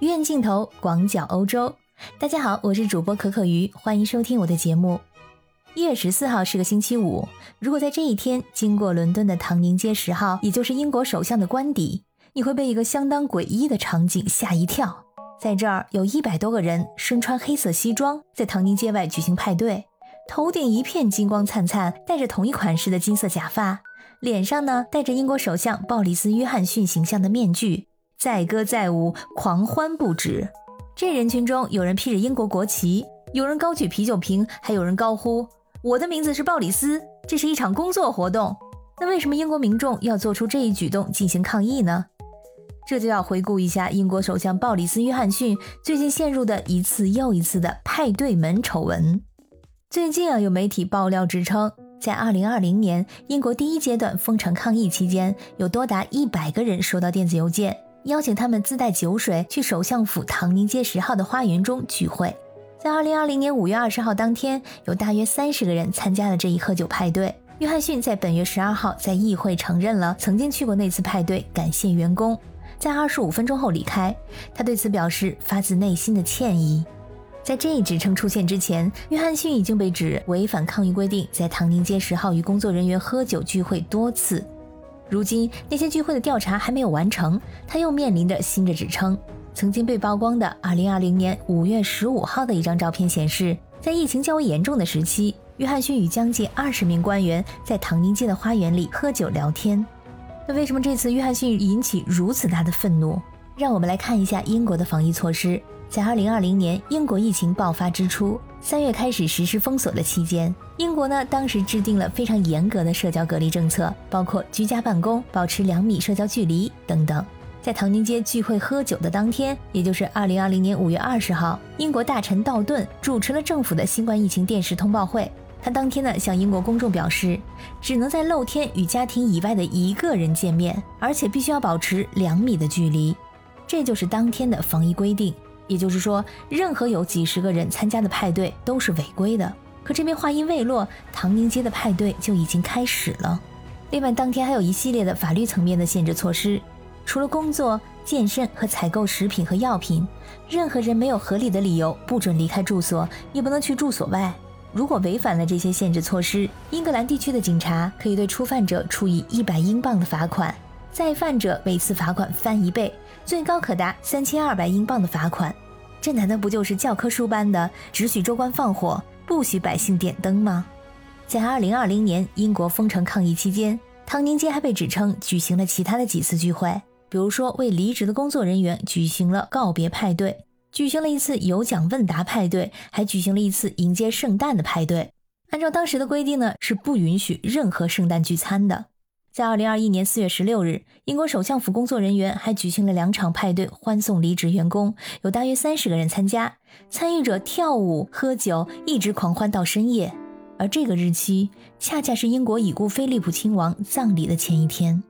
院镜头，广角欧洲。大家好，我是主播可可鱼，欢迎收听我的节目。一月十四号是个星期五，如果在这一天经过伦敦的唐宁街十号，也就是英国首相的官邸，你会被一个相当诡异的场景吓一跳。在这儿，有一百多个人身穿黑色西装，在唐宁街外举行派对，头顶一片金光灿灿，戴着同一款式的金色假发，脸上呢戴着英国首相鲍里斯·约翰逊形象的面具。载歌载舞，狂欢不止。这人群中有人披着英国国旗，有人高举啤酒瓶，还有人高呼：“我的名字是鲍里斯。”这是一场工作活动。那为什么英国民众要做出这一举动进行抗议呢？这就要回顾一下英国首相鲍里斯·约翰逊最近陷入的一次又一次的派对门丑闻。最近啊，有媒体爆料指称，在2020年英国第一阶段封城抗议期间，有多达一百个人收到电子邮件。邀请他们自带酒水去首相府唐宁街十号的花园中聚会。在二零二零年五月二十号当天，有大约三十个人参加了这一喝酒派对。约翰逊在本月十二号在议会承认了曾经去过那次派对，感谢员工。在二十五分钟后离开，他对此表示发自内心的歉意。在这一指称出现之前，约翰逊已经被指违反抗议规定，在唐宁街十号与工作人员喝酒聚会多次。如今那些聚会的调查还没有完成，他又面临着新的指称。曾经被曝光的2020年5月15号的一张照片显示，在疫情较为严重的时期，约翰逊与将近二十名官员在唐宁街的花园里喝酒聊天。那为什么这次约翰逊引起如此大的愤怒？让我们来看一下英国的防疫措施。在2020年英国疫情爆发之初，三月开始实施封锁的期间，英国呢当时制定了非常严格的社交隔离政策，包括居家办公、保持两米社交距离等等。在唐宁街聚会喝酒的当天，也就是2020年5月20号，英国大臣道顿主持了政府的新冠疫情电视通报会。他当天呢向英国公众表示，只能在露天与家庭以外的一个人见面，而且必须要保持两米的距离。这就是当天的防疫规定。也就是说，任何有几十个人参加的派对都是违规的。可这边话音未落，唐宁街的派对就已经开始了。另外，当天还有一系列的法律层面的限制措施，除了工作、健身和采购食品和药品，任何人没有合理的理由不准离开住所，也不能去住所外。如果违反了这些限制措施，英格兰地区的警察可以对初犯者处以一百英镑的罚款，再犯者每次罚款翻一倍。最高可达三千二百英镑的罚款，这难道不就是教科书般的只许州官放火，不许百姓点灯吗？在二零二零年英国封城抗议期间，唐宁街还被指称举行了其他的几次聚会，比如说为离职的工作人员举行了告别派对，举行了一次有奖问答派对，还举行了一次迎接圣诞的派对。按照当时的规定呢，是不允许任何圣诞聚餐的。在二零二一年四月十六日，英国首相府工作人员还举行了两场派对，欢送离职员工，有大约三十个人参加，参与者跳舞、喝酒，一直狂欢到深夜。而这个日期恰恰是英国已故菲利普亲王葬礼的前一天。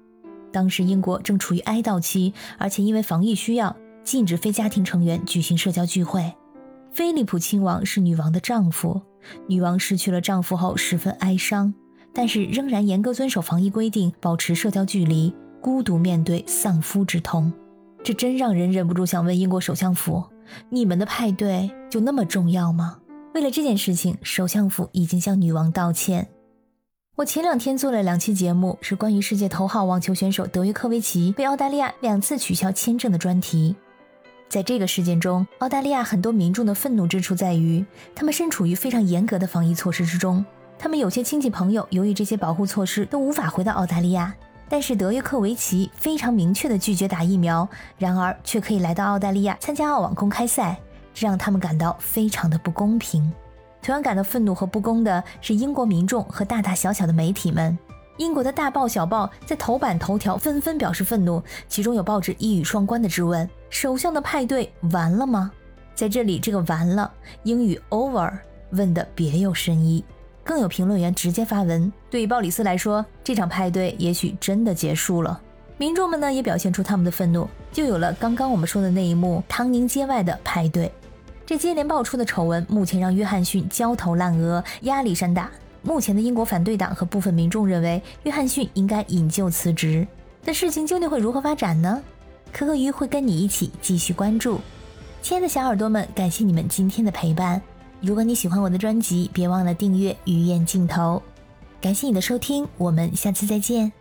当时英国正处于哀悼期，而且因为防疫需要，禁止非家庭成员举行社交聚会。菲利普亲王是女王的丈夫，女王失去了丈夫后十分哀伤。但是仍然严格遵守防疫规定，保持社交距离，孤独面对丧夫之痛，这真让人忍不住想问英国首相府：你们的派对就那么重要吗？为了这件事情，首相府已经向女王道歉。我前两天做了两期节目，是关于世界头号网球选手德约科维奇被澳大利亚两次取消签证的专题。在这个事件中，澳大利亚很多民众的愤怒之处在于，他们身处于非常严格的防疫措施之中。他们有些亲戚朋友由于这些保护措施都无法回到澳大利亚，但是德约科维奇非常明确的拒绝打疫苗，然而却可以来到澳大利亚参加澳网公开赛，这让他们感到非常的不公平。同样感到愤怒和不公的是英国民众和大大小小的媒体们。英国的大报小报在头版头条纷纷表示愤怒，其中有报纸一语双关的质问：首相的派对完了吗？在这里，这个完了英语 over 问的别有深意。更有评论员直接发文，对于鲍里斯来说，这场派对也许真的结束了。民众们呢也表现出他们的愤怒，就有了刚刚我们说的那一幕唐宁街外的派对。这接连爆出的丑闻，目前让约翰逊焦头烂额，压力山大。目前的英国反对党和部分民众认为，约翰逊应该引咎辞职。但事情究竟会如何发展呢？可可鱼会跟你一起继续关注。亲爱的小耳朵们，感谢你们今天的陪伴。如果你喜欢我的专辑，别忘了订阅《鱼眼镜头》。感谢你的收听，我们下次再见。